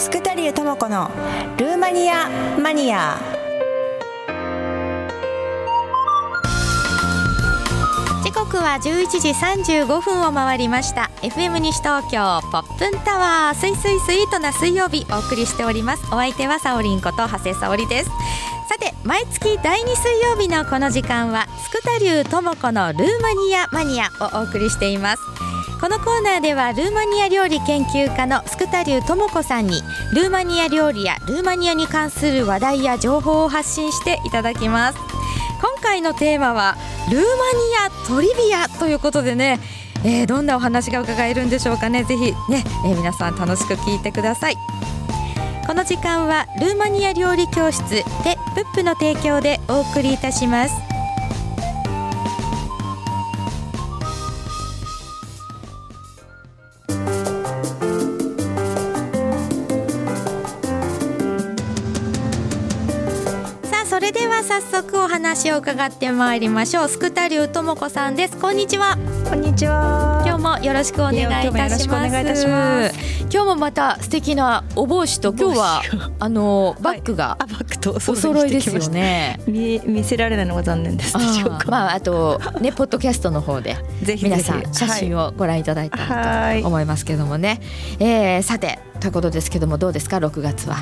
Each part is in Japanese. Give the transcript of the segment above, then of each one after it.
スクタリュー智子のルーマニアマニア。時刻は11時35分を回りました。FM 西東京ポップンタワースイスイスイートな水曜日お送りしております。お相手はサオリンこと長谷沙織です。さて毎月第2水曜日のこの時間はスクタリュー智子のルーマニアマニアをお送りしています。このコーナーではルーマニア料理研究家のスクタリュー智子さんにルーマニア料理やルーマニアに関する話題や情報を発信していただきます。今回のテーマはルーマニアトリビアということでね、えー、どんなお話が伺えるんでしょうかね。ぜひね、えー、皆さん楽しく聞いてください。この時間はルーマニア料理教室でプップの提供でお送りいたします。それでは早速お話を伺ってまいりましょう。スクタリューともこさんです。こんにちは。こんにちは。今日もよろしくお願いいたします。今今日もまた素敵なお帽子と今日はあのバッグがあバッグとお揃いですよね。見見せられないのが残念です。まああとね ポッドキャストの方でぜひ皆さん写真をご覧いただいたらと思いますけどもね、えー、さてということですけどもどうですか？6月は。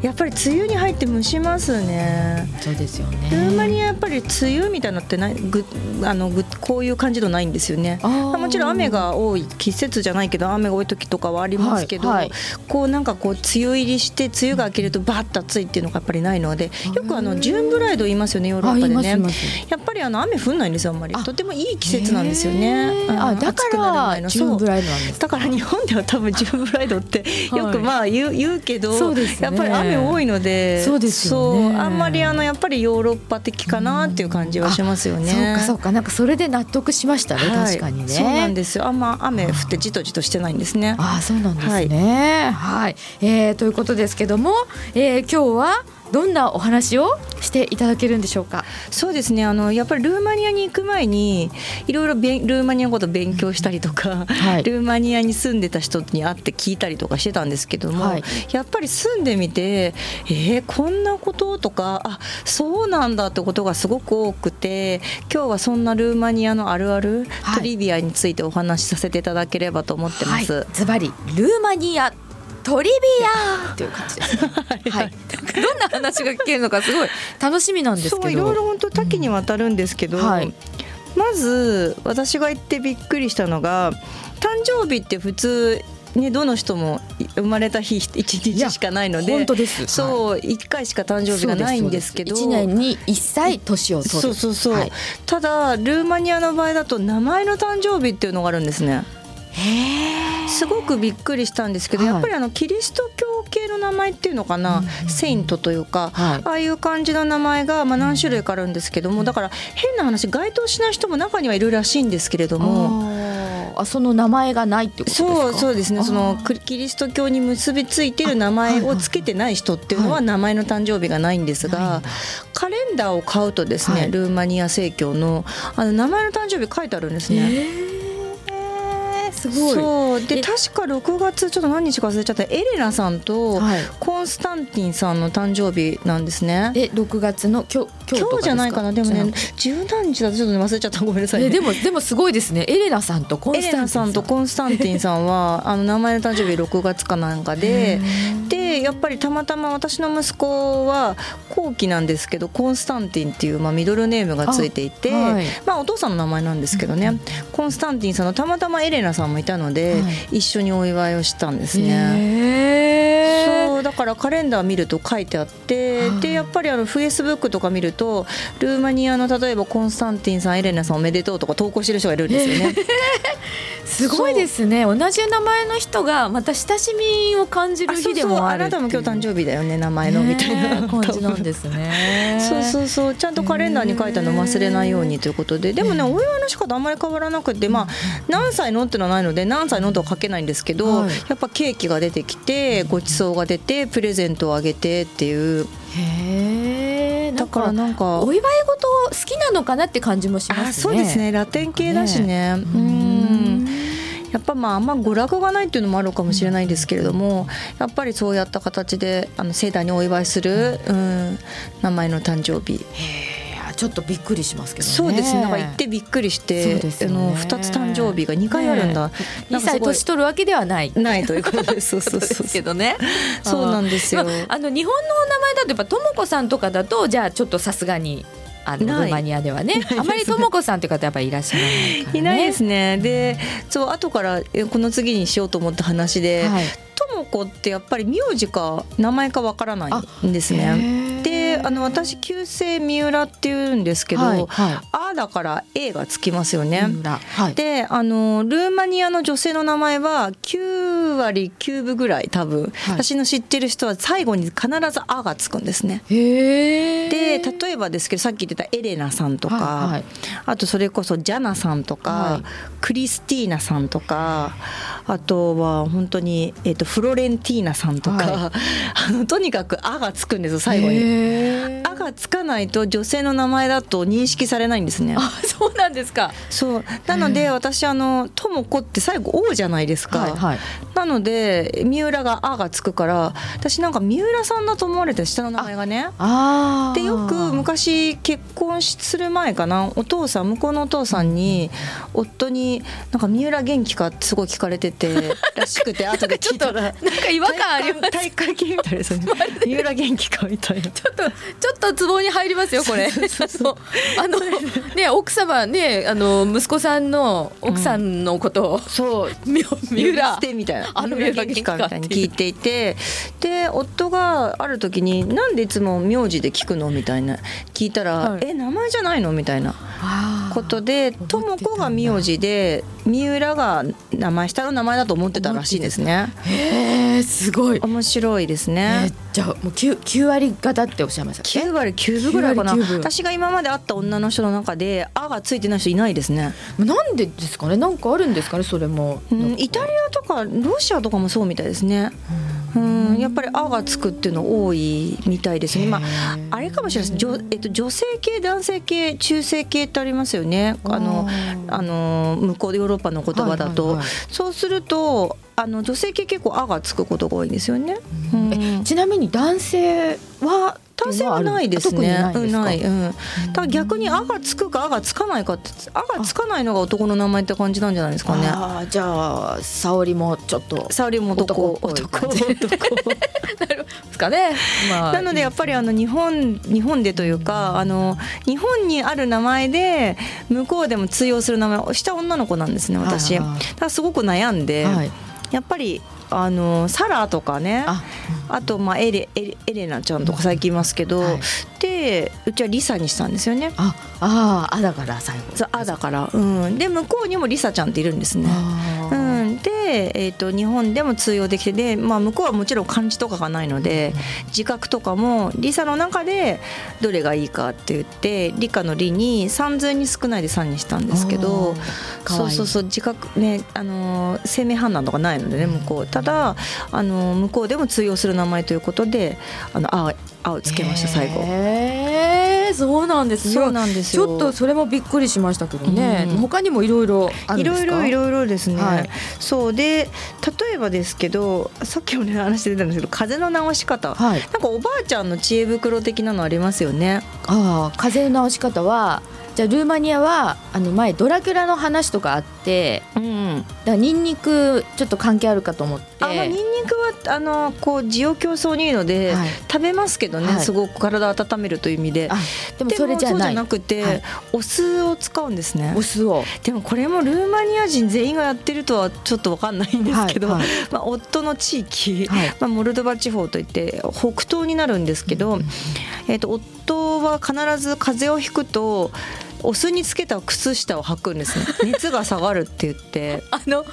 やっぱり梅雨に入って蒸しますねそうですよね。ルーマニアやっぱり梅雨みたいなのってない？ぐあのぐこういう感じのないんですよね。もちろん雨が多い季節じゃないけど雨が多い時とかはありますけど、はいはい、こうなんかこう梅雨入りして梅雨が明けるとバッと暑いっていうのがやっぱりないのでよくあのジューンブライド言いますよねヨーロッパでね。やっぱりあの雨降んないんですよあんまり。とてもいい季節なんですよね。あだからジューンブライドなんですだから日本では多分ジューンブライドって よくまあ言う言うけど、ね、やっぱり雨多いのでそうですよ、ね、あんまりあのやっぱりヨーロッパ的かなっていう感じはしますよね。そうかそうかなんかそれで納得しましたね、はい、確かにね。そうなんですよ。あんま雨降ってじとじとしてないんですね。あそうなんですね。はい、はい、えー、ということですけども、えー、今日はどんなお話をしていただけるんでしょうか？そうですね。あのやっぱりルーマニアに行く前にいろいろルーマニアのこと勉強したりとか、はい、ルーマニアに住んでた人に会って聞いたりとかしてたんですけども、はい、やっぱり住んでみてえー、こんなこととかあそうなんだってことがすごく多くて今日はそんなルーマニアのあるある、トリビアについてお話しさせていただければと思ってます。ズバリルーマニアトリビアという感じです、ね、はい、どんな話が聞けるのかすごい楽しみなんですけど。いろいろ本当多岐にわたるんですけど、うんはい、まず私が言ってびっくりしたのが誕生日って普通ね、どの人も生まれた日一日しかないので本当です。そう一、はい、回しか誕生日がないんですけど一年に一歳年を取る。そうそうそう、はい、ただルーマニアの場合だと名前の誕生日っていうのがあるんですねすごくびっくりしたんですけど、はい、やっぱりあのキリスト教系の名前っていうのかな、うん、セイントというか、はい、ああいう感じの名前がまあ何種類かあるんですけどもだから変な話該当しない人も中にはいるらしいんですけれども。あその名前がないってことそうそうですね。そのキリスト教に結びついてる名前をつけてない人っていうのは名前の誕生日がないんですが、カレンダーを買うとですね、ルーマニア正教のあの名前の誕生日書いてあるんですね。すごい。そう。で確か6月ちょっと何日か忘れちゃった。エレナさんとコンスタンティンさんの誕生日なんですね。え6月の今日今日じゃないかな。でもね十何日だとちょっと忘れちゃったごめん。なさい、ね、でもでもすごいですね。エレナさんとコンスタンティンさん。エレナさんとコンスタンティンさんはあの名前の誕生日6月かなんかででやっぱりたまたま私の息子は後期なんですけどコンスタンティンっていう、まあ、ミドルネームがついていてはい、まあ、お父さんの名前なんですけどね、うん、コンスタンティンさんのたまたまエレナさんもいたので、はい、一緒にお祝いをしたんですね。そうだからカレンダー見ると書いてあって、でやっぱりあのフェイスブックとか見るとルーマニアの例えばコンスタンティンさんエレナさんおめでとうとか投稿してる人がいるんですよね。すごいですね。同じ名前の人がまた親しみを感じる日でもあるあなたも今日誕生日だよね名前のみたいな。感じなんですね。そうそうそう。ちゃんとカレンダーに書いたの忘れないようにということで。でもねお祝いの仕方あんまり変わらなくてまあ何歳のってのはないので何歳のとは書けないんですけど、はい、やっぱケーキが出てきてごちそうが出てプレゼントをあげてっていう。へえだからなんかお祝い事好きなのかなって感じもしますね。そうですね。ラテン系だしね。うん。やっぱまああんま娯楽がないっていうのもあるかもしれないですけれども、やっぱりそうやった形であの盛大にお祝いする、うん、名前の誕生日。ちょっとびっくりしますけど、ね、そうですなんか行ってびっくりして、ね、あの二つ誕生日が二回あるんだ。二、歳年取るわけではない。ないということです。そうそうそうけどね。そうなんですよ。あの日本のお名前だとやっぱともこさんとかだとじゃあちょっとさすがに。あのルーマニアではねあまりとも子さんという方やっぱりいらっしゃらない、ね、いないですねでそう後からこの次にしようと思った話で、はい、とも子ってやっぱり名字か名前かわからないんですね。であの私旧姓三浦っていうんですけど、はいはい、あだから A がつきますよね。はい、であのルーマニアの女性の名前は9割9分ぐらい多分、私の知ってる人は最後に必ず「あ」がつくんですね。で例えばですけどさっき言ってたエレナさんとか、はいはい、あとそれこそジャナさんとか、はい、クリスティーナさんとかあとは本当に、えーと、フロレンティーナさんとか、はい、あのとにかく「あ」がつくんですよ最後に。あがつかないと女性の名前だと認識されないんですね。あ、そうなんですか。そうなので私あのとも子って最後王じゃないですか。はいはい、なので三浦があがつくから私なんか三浦さんだと思われて下の名前がね。あでよく昔結婚する前かなお父さん向こうのお父さんに夫になんか三浦元気かってすごい聞かれてて らしくて後で聞いたらなんか違和感あります。大会系みたいですね。三浦元気かみたいな。ちょっとちょっとツボに入りますよこれ。そう あのね奥様ねあの息子さんの奥さんのことを、うん、そう三浦してみたいなあの三浦元気かみたいに聞いていてで夫がある時になんでいつも名字で聞くの？みたいな。聞いたら、はい、え名前じゃないの？みたいなことで智子が名字で三浦が名前下の名前だと思ってたらしいですね。へえすごい面白いですね。じゃあもう九九割方っておっしゃいました九割九分ぐらいかな。私が今まで会った女の人の中で「あ」がついてない人いないですね。なんでですかね？なんかあるんですかね？それも。うん、イタリアとかロシアとかもそうみたいですね。うん、やっぱり「あ」がつくっていうの多いみたいですね。まああれかもしれないです。女えっと女性系男性系中性系ってありますよね。あのあの向こうでヨーロッパの言葉だと、そうするとあの女性系結構「あ」がつくことが多いんですよね。うん、ちなみに男性は男性はないですね。ない、うん。ただ逆に「あ」がつくか「あ」がつかないかって「あ」がつかないのが男の名前って感じなんじゃないですかね。あじゃあ沙織もちょっと沙織も男男男 ですかね。まあ、なのでやっぱりあの日本日本でというかあの日本にある名前で向こうでも通用する名前をした女の子なんですね私。だすごく悩んで、はい、やっぱりあのサラとかね。あとまあエレエレエレナちゃんとか最近いますけど、はい、でうちはリサにしたんですよね。あああだから最後。そうあだから、うん、で向こうにもリサちゃんっているんですね。うん、で、えーと、日本でも通用できてで、まあ、向こうはもちろん漢字とかがないので自覚とかもリサの中でどれがいいかって言って理科の理に三髄に少ないで3にしたんですけどそうそうそう自覚ねあの生命判断とかないのでね向こう。ただあの向こうでも通用する名前ということであの青青つけました最後。そうなんですね。そうなんですちょっとそれもびっくりしましたけどね。うん、他にもいろいろいろいろいろいろですね。はい、そうで例えばですけどさっきもね話出たんですけど風の直し方、はい、なんかおばあちゃんの知恵袋的なのありますよね。ああ風の直し方はじゃあルーマニアはあの前ドラキュラの話とかあって、うん、だニンニクちょっと関係あるかと思って。あ、まあ、ニンニクはあのこう需要競争にいいので、はい、食べますけどね、はい、すごく体を温めるという意味で。でもそれじゃなくて、はい、お酢を使うんですね。お酢を。でもこれもルーマニア人全員がやってるとはちょっと分かんないんですけど、まあ、夫の地域、まあ、モルドバ地方といって北東になるんですけど、えーと夫は必ず風邪をひくとお酢につけた靴下を履くんですね。熱が下がるって言って。あの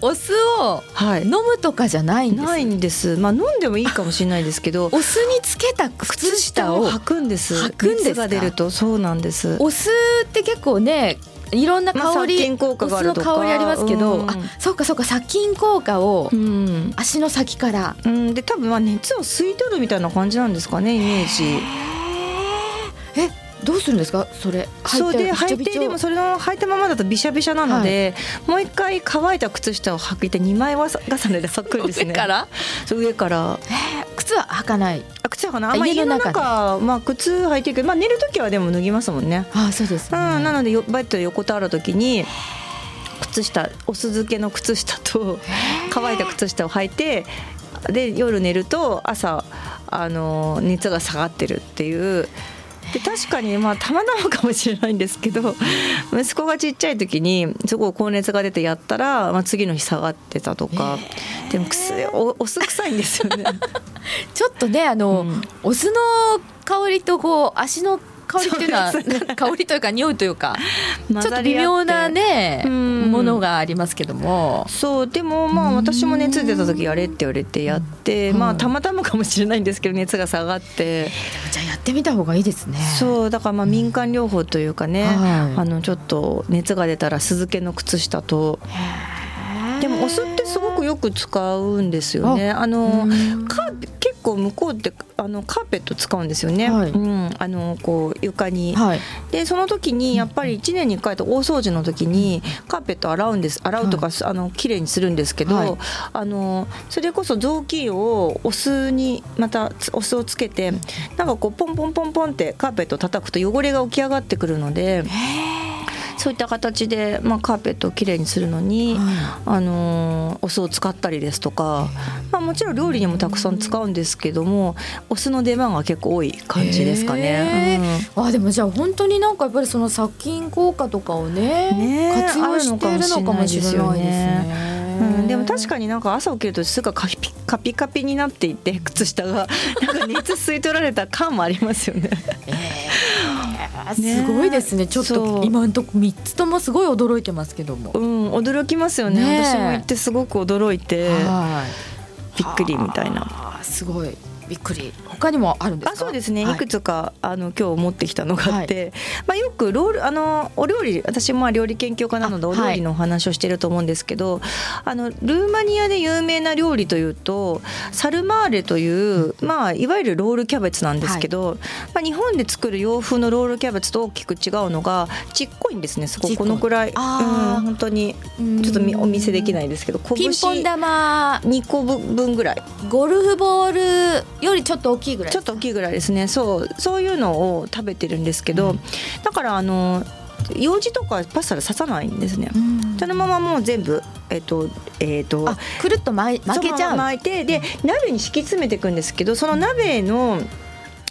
お酢を飲むとかじゃないんです、ないんです。まあ飲んでもいいかもしれないですけどお酢につけた靴下を履くんです。履くんですが出るとそうなんです。お酢って結構ねいろんな香り、まあ、効果があるとか。香りありますけど、うん、あそうかそうか殺菌効果を足の先から、うん、で多分まあ熱を吸い取るみたいな感じなんですかねイメージ。するんですか？それそうで履いてでもそれの履いたままだとびしゃびしゃなので、はい、もう一回乾いた靴下を履いて2枚重ねで履くんですね。上から？上から。靴は履かない。あ靴はかなあ、まあ、家の中まあ靴履いてるけど、まあ、寝る時はでも脱ぎますもんね。あそうです、ね、うん、なのでバット横たわる時に靴下お酢漬けの靴下と乾いた靴下を履いてで夜寝ると朝あの熱が下がってるっていうで確かにまあたまたまかもしれないんですけど息子がちっちゃい時にすごい高熱が出てやったら、まあ、次の日下がってたとか、でもくすおお酢臭いんですよね。ちょっとねあの、うん、お酢の香りとこう足の香りっていうのは、ね、香りというか匂いというか ちょっと微妙なねものがありますけども。そうでもまあ私も熱出た時やれって言われてやって、まあたまたまかもしれないんですけど熱が下がって。じゃあやってみた方がいいですね。そうだからまあ民間療法というかね、はい、あのちょっと熱が出たら酢漬けの靴下と。でもお酢ってすごくよく使うんですよね。あの結構向こうってあのカーペット使うんですよね。はい、うん、あのこう床に、はい、でその時にやっぱり1年に1回と大掃除の時にカーペット洗うんです。洗うとか、はい、あの綺麗にするんですけど、あのそれこそ雑巾をお酢にまたお酢をつけてなんかこうポンポンポンポンってカーペット叩くと汚れが浮き上がってくるので。そういった形で、まあ、カーペットをきれいにするのに、はい、あのお酢を使ったりですとか、まあ、もちろん料理にもたくさん使うんですけどもお酢の出番が結構多い感じですかね。うん、あでもじゃあ本当になんかやっぱりその殺菌効果とかをねね活用しているのかもしれないですね。うん、でも確かになんか朝起きるとすぐカピカピカピになっていて靴下がなんか熱吸い取られた感もありますよね。えーすごいですね。ちょっと今のとこ3つともすごい驚いてますけども。うん驚きますよね、ね、私も行ってすごく驚いて。びっくりみたいな。すごいびっくり。他にもあるんですあそうですね、はい、いくつかあの今日持ってきたのがあって、はい、まあ、よくロールあのお料理私も料理研究家なのでお料理のお話をしてると思うんですけど、はい、あのルーマニアで有名な料理というとサルマーレという、まあ、いわゆるロールキャベツなんですけど、まあ、日本で作る洋風のロールキャベツと大きく違うのがちっこいんですねすごく。このくらい、うん、本当にちょっとお見せできないですけどピンポン玉。2個分ぐらい。ゴルフボールよりちょっと大きいぐらいちょっと大きいぐらいですね。そうそういうのを食べてるんですけど、うん、だからあの用事とかパスタで刺さないんですね、うん、そのままもう全部えっ、ー、とえっ、ー、とくるっと巻巻けちゃう？巻いてで鍋に敷き詰めていくんですけどその鍋の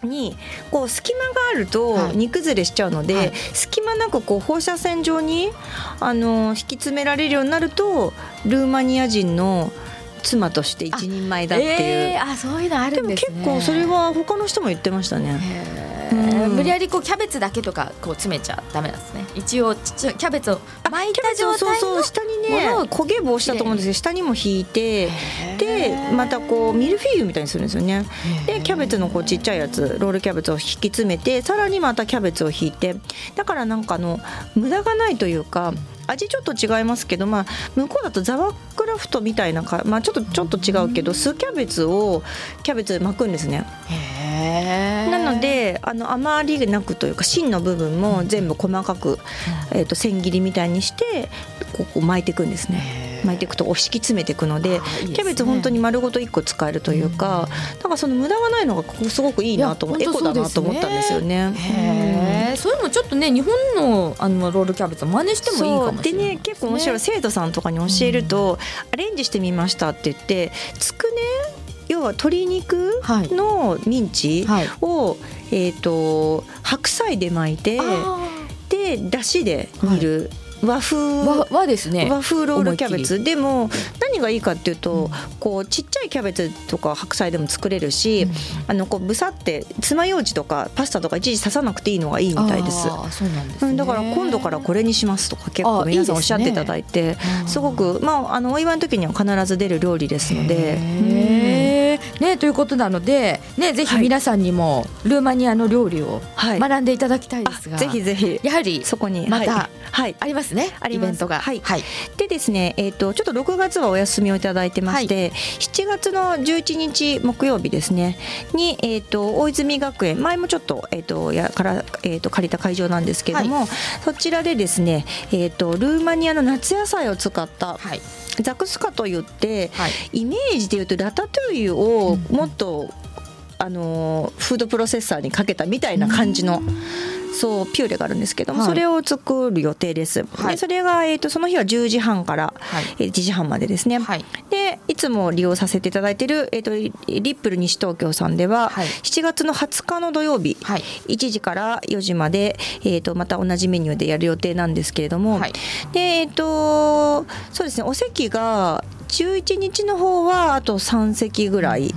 にこう隙間があると煮崩れしちゃうので、はい、隙間なくこう放射線状にあの引き詰められるようになるとルーマニア人の妻として一人前だっていう。あ、えー、あそういうのあるんです、ね、結構それは他の人も言ってましたね、うん、無理やりこうキャベツだけとかこう詰めちゃダメなんですね。一応キャベツを巻いた状態そうそう下にね焦げ棒したと思うんですけど下にも引いてでまたこうミルフィーユみたいにするんですよね。でキャベツのこうちっちゃいやつロールキャベツを引き詰めてさらにまたキャベツを引いて。だからなんかの無駄がないというか味ちょっと違いますけど、まあ、向こうだとザワークラフトみたいなか、まあ、ちょっとちょっと違うけど酢キャベツをキャベツで巻くんですね。なのであの余りなくというか芯の部分も全部細かく、えー、と千切りみたいにしてここ巻いていくんですね。巻いていくと敷き詰めていくのでキャベツ本当に丸ごと1個使えるというか、だからその無駄がないのがここすごくいいなと思エコだなと思ったんですよね。へそういうのちょっとね日本のあのロールキャベツ真似してもいいかもしれないでね。結構面白い生徒さんとかに教えると、アレンジしてみましたって言ってつくね要は鶏肉のミンチを、はい、えーと、白菜で巻いてでだしで煮る。和風和ですね。和風ロールキャベツ。でも何がいいかっていうと、こうちっちゃいキャベツとか白菜でも作れるし、あのこうぶさって爪楊枝とかパスタとか一時刺さなくていいのがいいみたいです。そうなんです、ね、だから今度からこれにしますとか結構皆さんおっしゃっていただいてすごくまああのお祝いの時には必ず出る料理ですので。ねということなのでねぜひ皆さんにもルーマニアの料理を学んでいただきたいですが、ぜひぜひ。やはりそこにまた、はい、ありますねありイベントが。はい、はい、でですね、えーと、ちょっと6月はお休みをいただいてまして、はい、7月の11日木曜日ですねに、えーと、大泉学園前もちょっと,、えーと、やから、えー、と借りた会場なんですけれども、はい、そちらでですね、えー、とルーマニアの夏野菜を使った、はいザクスカといって、はい、イメージでいうとラタトゥイユをもっと、うん、あのフードプロセッサーにかけたみたいな感じの。そうピューレがあるんですけども、はい、それを作る予定です。はい、でそれが、えーと、その日は10時半から、はい、1時半までですね。はい、でいつも利用させていただいている、えーと、リップル西東京さんでは、はい、7月の20日の土曜日、はい、1時から4時まで、えーと、また同じメニューでやる予定なんですけれども、でえっ、ー、とそうですねお席が11日の方はあと3席ぐらい。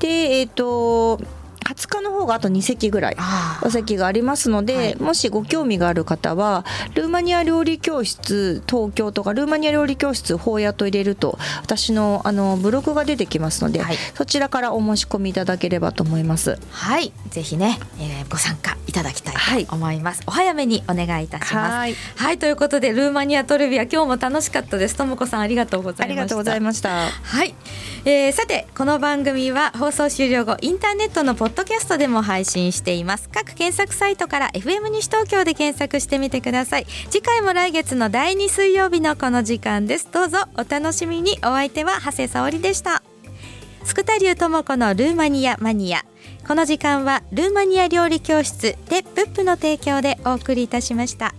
でえっ、ー、と20日の方があと2席ぐらいお席がありますので、はい、もしご興味がある方はルーマニア料理教室東京とかルーマニア料理教室法屋と入れると私のあのブログが出てきますので、はい、そちらからお申し込みいただければと思います。はい。ぜひね、えー、ご参加いただきたいと思います、はい、お早めにお願いいたします。はい。ということでルーマニアトレビア今日も楽しかったです。ともこさんありがとうございました。ありがとうございました。はい、えー、さてこの番組は放送終了後インターネットのポッドキャストでも配信しています。各検索サイトから FM 西東京で検索してみてください。次回も来月の第2水曜日のこの時間です。どうぞお楽しみに。お相手は長谷沙織でした。福田流智子のルーマニアマニア。この時間はルーマニア料理教室でプップの提供でお送りいたしました。